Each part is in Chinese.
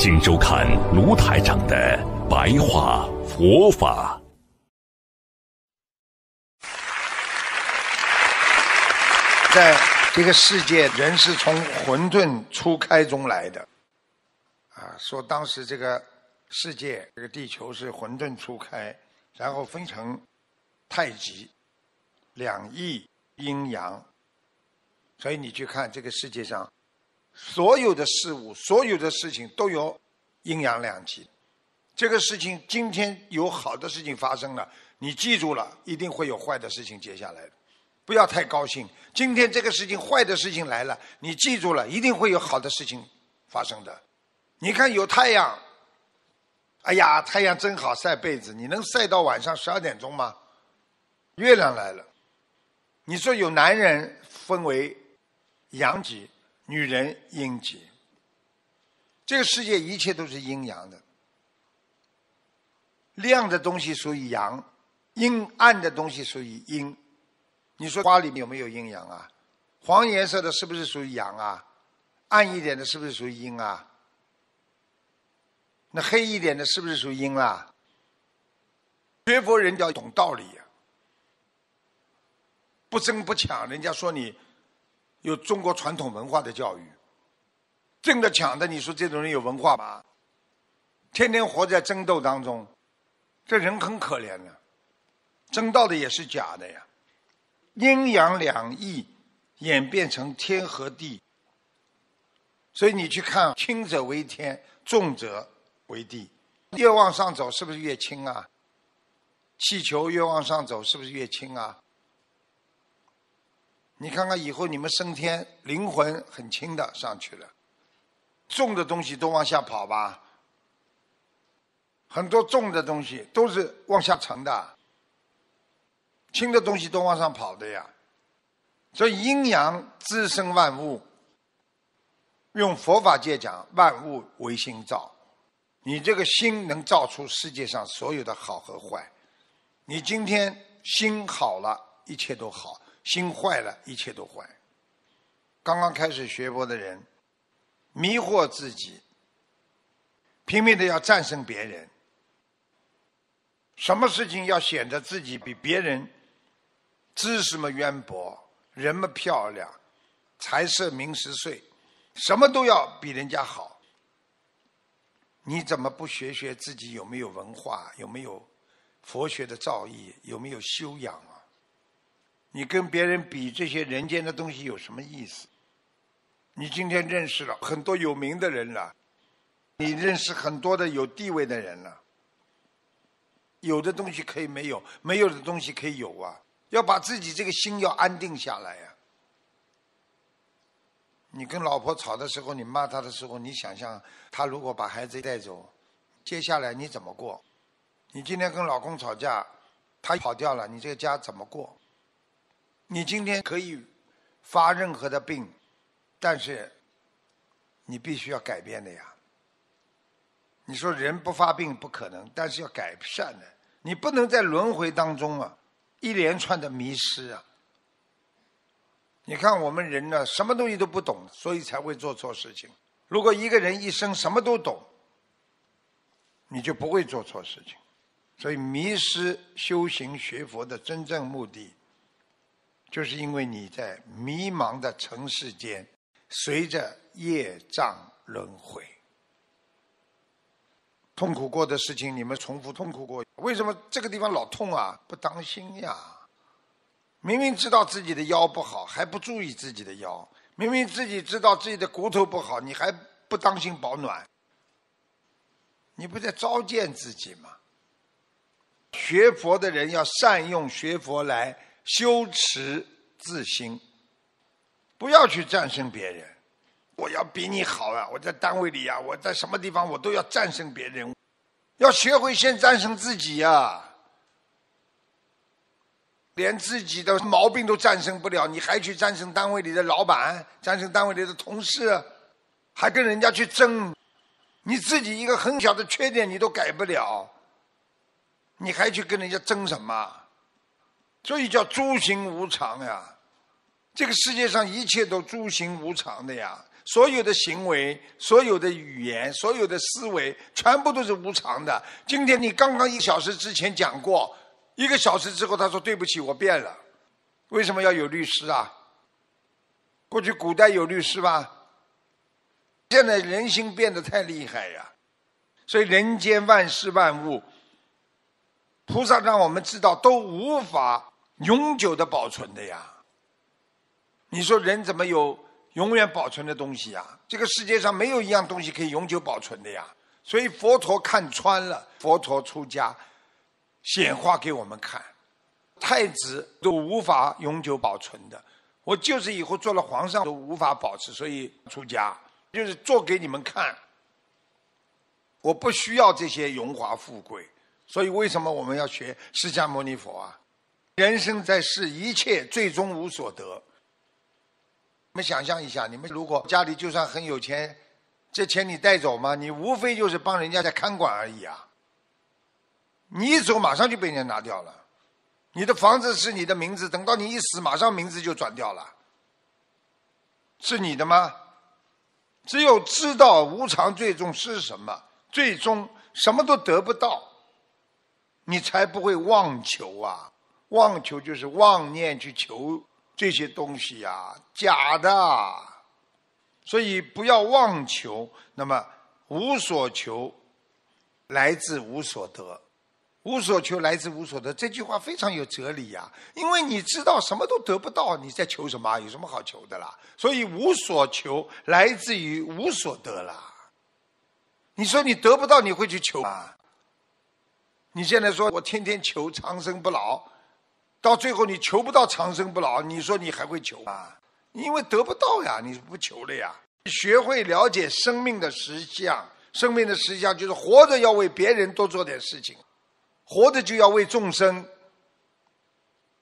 请收看卢台长的白话佛法。在这个世界，人是从混沌初开中来的。啊，说当时这个世界，这个地球是混沌初开，然后分成太极、两仪、阴阳。所以你去看这个世界上。所有的事物，所有的事情都有阴阳两极。这个事情今天有好的事情发生了，你记住了，一定会有坏的事情接下来的。不要太高兴。今天这个事情坏的事情来了，你记住了，一定会有好的事情发生的。你看有太阳，哎呀，太阳真好晒被子，你能晒到晚上十二点钟吗？月亮来了，你说有男人分为阳极。女人阴极，这个世界一切都是阴阳的。亮的东西属于阳，阴暗的东西属于阴。你说花里面有没有阴阳啊？黄颜色的是不是属于阳啊？暗一点的是不是属于阴啊？那黑一点的是不是属于阴啊？学佛人要懂道理呀，不争不抢，人家说你。有中国传统文化的教育，争的抢的，你说这种人有文化吗？天天活在争斗当中，这人很可怜的。争到的也是假的呀。阴阳两翼演变成天和地，所以你去看，轻者为天，重者为地。越往上走，是不是越轻啊？气球越往上走，是不是越轻啊？你看看以后你们升天，灵魂很轻的上去了，重的东西都往下跑吧。很多重的东西都是往下沉的，轻的东西都往上跑的呀。所以阴阳滋生万物，用佛法界讲，万物唯心造。你这个心能造出世界上所有的好和坏。你今天心好了，一切都好。心坏了，一切都坏。刚刚开始学佛的人，迷惑自己，拼命的要战胜别人。什么事情要显得自己比别人知识么渊博，人么漂亮，财色名食睡，什么都要比人家好。你怎么不学学自己有没有文化，有没有佛学的造诣，有没有修养啊？你跟别人比这些人间的东西有什么意思？你今天认识了很多有名的人了，你认识很多的有地位的人了。有的东西可以没有，没有的东西可以有啊！要把自己这个心要安定下来呀。你跟老婆吵的时候，你骂她的时候，你想象她如果把孩子带走，接下来你怎么过？你今天跟老公吵架，他跑掉了，你这个家怎么过？你今天可以发任何的病，但是你必须要改变的呀。你说人不发病不可能，但是要改善的。你不能在轮回当中啊，一连串的迷失啊。你看我们人呢，什么东西都不懂，所以才会做错事情。如果一个人一生什么都懂，你就不会做错事情。所以迷失修行学佛的真正目的。就是因为你在迷茫的尘世间，随着业障轮回，痛苦过的事情，你们重复痛苦过。为什么这个地方老痛啊？不当心呀！明明知道自己的腰不好，还不注意自己的腰；明明自己知道自己的骨头不好，你还不当心保暖，你不在糟践自己吗？学佛的人要善用学佛来。修持自心，不要去战胜别人，我要比你好啊！我在单位里呀，我在什么地方我都要战胜别人，要学会先战胜自己呀。连自己的毛病都战胜不了，你还去战胜单位里的老板，战胜单位里的同事，还跟人家去争？你自己一个很小的缺点你都改不了，你还去跟人家争什么？所以叫诸行无常呀。这个世界上一切都诸行无常的呀，所有的行为、所有的语言、所有的思维，全部都是无常的。今天你刚刚一小时之前讲过。一个小时之后，他说：“对不起，我变了。为什么要有律师啊？过去古代有律师吧？现在人心变得太厉害呀！所以人间万事万物，菩萨让我们知道都无法永久的保存的呀。你说人怎么有永远保存的东西呀？这个世界上没有一样东西可以永久保存的呀。所以佛陀看穿了，佛陀出家。”显化给我们看，太子都无法永久保存的。我就是以后做了皇上都无法保持，所以出家就是做给你们看。我不需要这些荣华富贵，所以为什么我们要学释迦牟尼佛啊？人生在世，一切最终无所得。你们想象一下，你们如果家里就算很有钱，这钱你带走吗？你无非就是帮人家在看管而已啊。你一走，马上就被人家拿掉了。你的房子是你的名字，等到你一死，马上名字就转掉了。是你的吗？只有知道无常最终是什么，最终什么都得不到，你才不会妄求啊！妄求就是妄念去求这些东西呀，假的。所以不要妄求，那么无所求，来自无所得。无所求来自无所得，这句话非常有哲理呀。因为你知道什么都得不到，你在求什么？有什么好求的啦？所以无所求来自于无所得啦。你说你得不到，你会去求啊？你现在说我天天求长生不老，到最后你求不到长生不老，你说你还会求啊？因为得不到呀，你不求了呀。学会了解生命的实相，生命的实相就是活着要为别人多做点事情。活着就要为众生，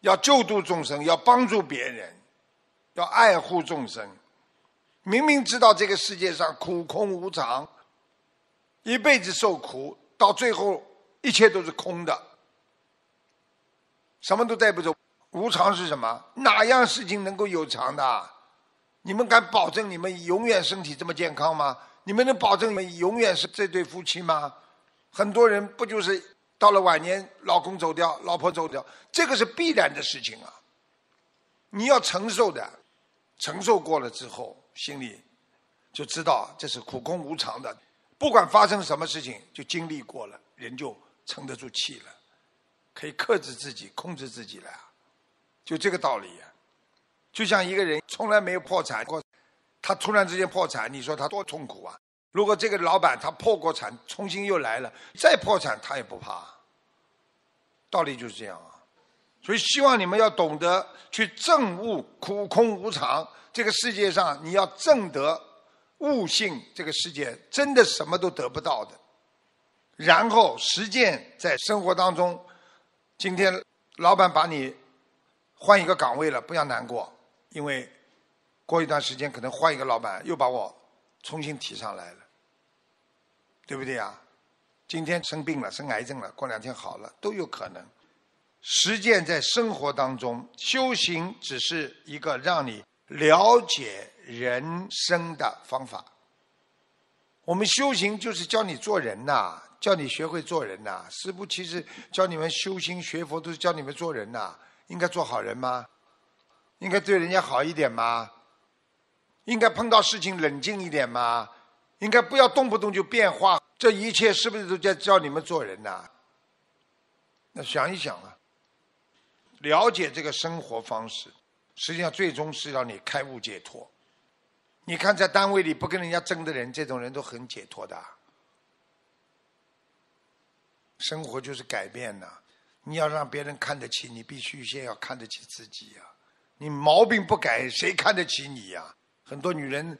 要救度众生，要帮助别人，要爱护众生。明明知道这个世界上苦空无常，一辈子受苦，到最后一切都是空的，什么都带不走。无常是什么？哪样事情能够有常的？你们敢保证你们永远身体这么健康吗？你们能保证你们永远是这对夫妻吗？很多人不就是？到了晚年，老公走掉，老婆走掉，这个是必然的事情啊！你要承受的，承受过了之后，心里就知道这是苦空无常的。不管发生什么事情，就经历过了，人就撑得住气了，可以克制自己，控制自己了，就这个道理。就像一个人从来没有破产过，他突然之间破产，你说他多痛苦啊！如果这个老板他破过产，重新又来了，再破产他也不怕。道理就是这样啊，所以希望你们要懂得去证悟苦空无常。这个世界上你要证得悟性，这个世界真的什么都得不到的。然后实践在生活当中。今天老板把你换一个岗位了，不要难过，因为过一段时间可能换一个老板又把我。重新提上来了，对不对呀？今天生病了，生癌症了，过两天好了，都有可能。实践在生活当中，修行只是一个让你了解人生的方法。我们修行就是教你做人呐，教你学会做人呐。师父其实教你们修心学佛，都是教你们做人呐。应该做好人吗？应该对人家好一点吗？应该碰到事情冷静一点吗？应该不要动不动就变化，这一切是不是都在教你们做人呐？那想一想啊，了解这个生活方式，实际上最终是让你开悟解脱。你看，在单位里不跟人家争的人，这种人都很解脱的。生活就是改变呐，你要让别人看得起你，必须先要看得起自己呀。你毛病不改，谁看得起你呀？很多女人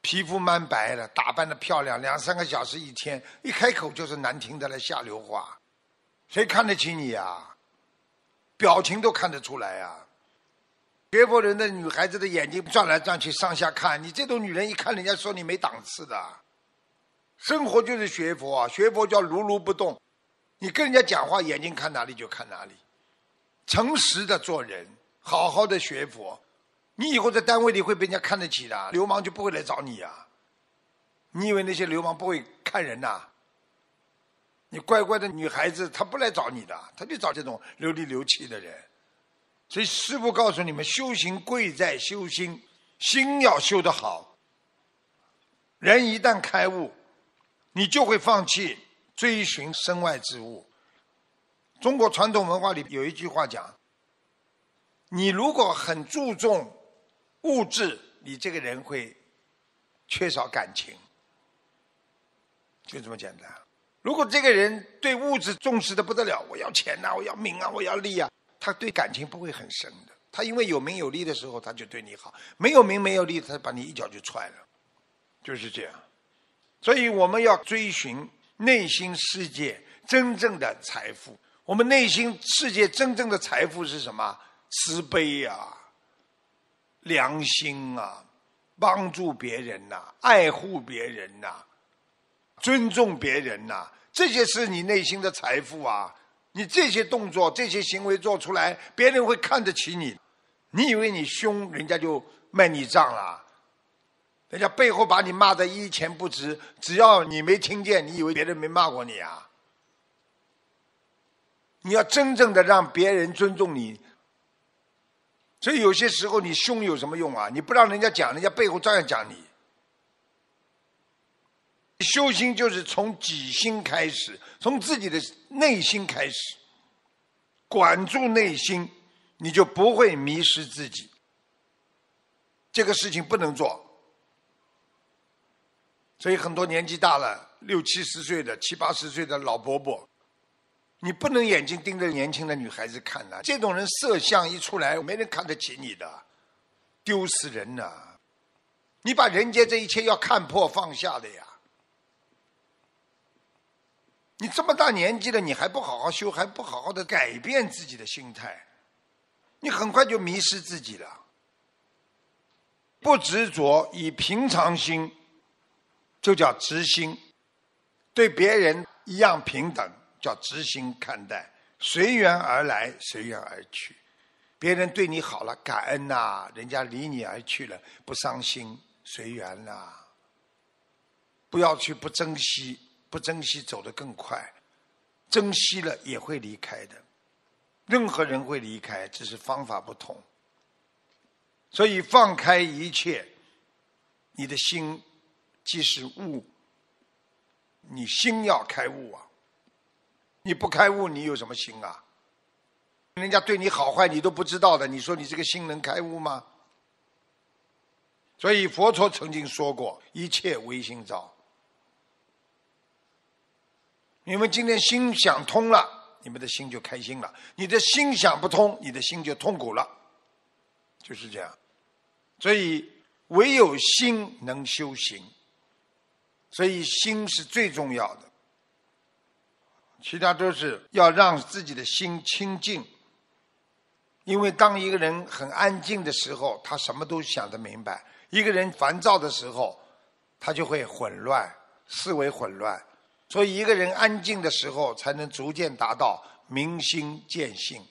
皮肤蛮白的，打扮的漂亮，两三个小时一天，一开口就是难听的来下流话，谁看得起你呀？表情都看得出来呀。学佛人的女孩子的眼睛转来转去，上下看，你这种女人一看，人家说你没档次的。生活就是学佛啊，学佛叫如如不动。你跟人家讲话，眼睛看哪里就看哪里，诚实的做人，好好的学佛。你以后在单位里会被人家看得起的，流氓就不会来找你呀。你以为那些流氓不会看人呐？你乖乖的女孩子，她不来找你的，她就找这种流里流气的人。所以师父告诉你们，修行贵在修心，心要修得好。人一旦开悟，你就会放弃追寻身外之物。中国传统文化里有一句话讲：你如果很注重物质，你这个人会缺少感情，就这么简单。如果这个人对物质重视的不得了，我要钱呐，我要名啊，我要利啊。他对感情不会很深的，他因为有名有利的时候，他就对你好；没有名没有利，他把你一脚就踹了，就是这样。所以我们要追寻内心世界真正的财富。我们内心世界真正的财富是什么？慈悲啊，良心啊，帮助别人呐，爱护别人呐，尊重别人呐，这些是你内心的财富啊。你这些动作、这些行为做出来，别人会看得起你。你以为你凶，人家就卖你账了？人家背后把你骂的一钱不值，只要你没听见，你以为别人没骂过你啊？你要真正的让别人尊重你，所以有些时候你凶有什么用啊？你不让人家讲，人家背后照样讲你。修心就是从己心开始，从自己的内心开始，管住内心，你就不会迷失自己。这个事情不能做，所以很多年纪大了，六七十岁的、七八十岁的老伯伯，你不能眼睛盯着年轻的女孩子看呐。这种人色相一出来，没人看得起你的，丢死人呐！你把人间这一切要看破放下的呀。你这么大年纪了，你还不好好修，还不好好的改变自己的心态，你很快就迷失自己了。不执着，以平常心，就叫直心；对别人一样平等，叫直心看待。随缘而来，随缘而去。别人对你好了，感恩呐；人家离你而去了，不伤心，随缘啦。不要去不珍惜。不珍惜走得更快，珍惜了也会离开的。任何人会离开，只是方法不同。所以放开一切，你的心即是悟。你心要开悟啊！你不开悟，你有什么心啊？人家对你好坏你都不知道的，你说你这个心能开悟吗？所以佛陀曾经说过：“一切唯心造。”你们今天心想通了，你们的心就开心了；你的心想不通，你的心就痛苦了。就是这样，所以唯有心能修行，所以心是最重要的，其他都是要让自己的心清净。因为当一个人很安静的时候，他什么都想得明白；一个人烦躁的时候，他就会混乱，思维混乱。所以，一个人安静的时候，才能逐渐达到明心见性。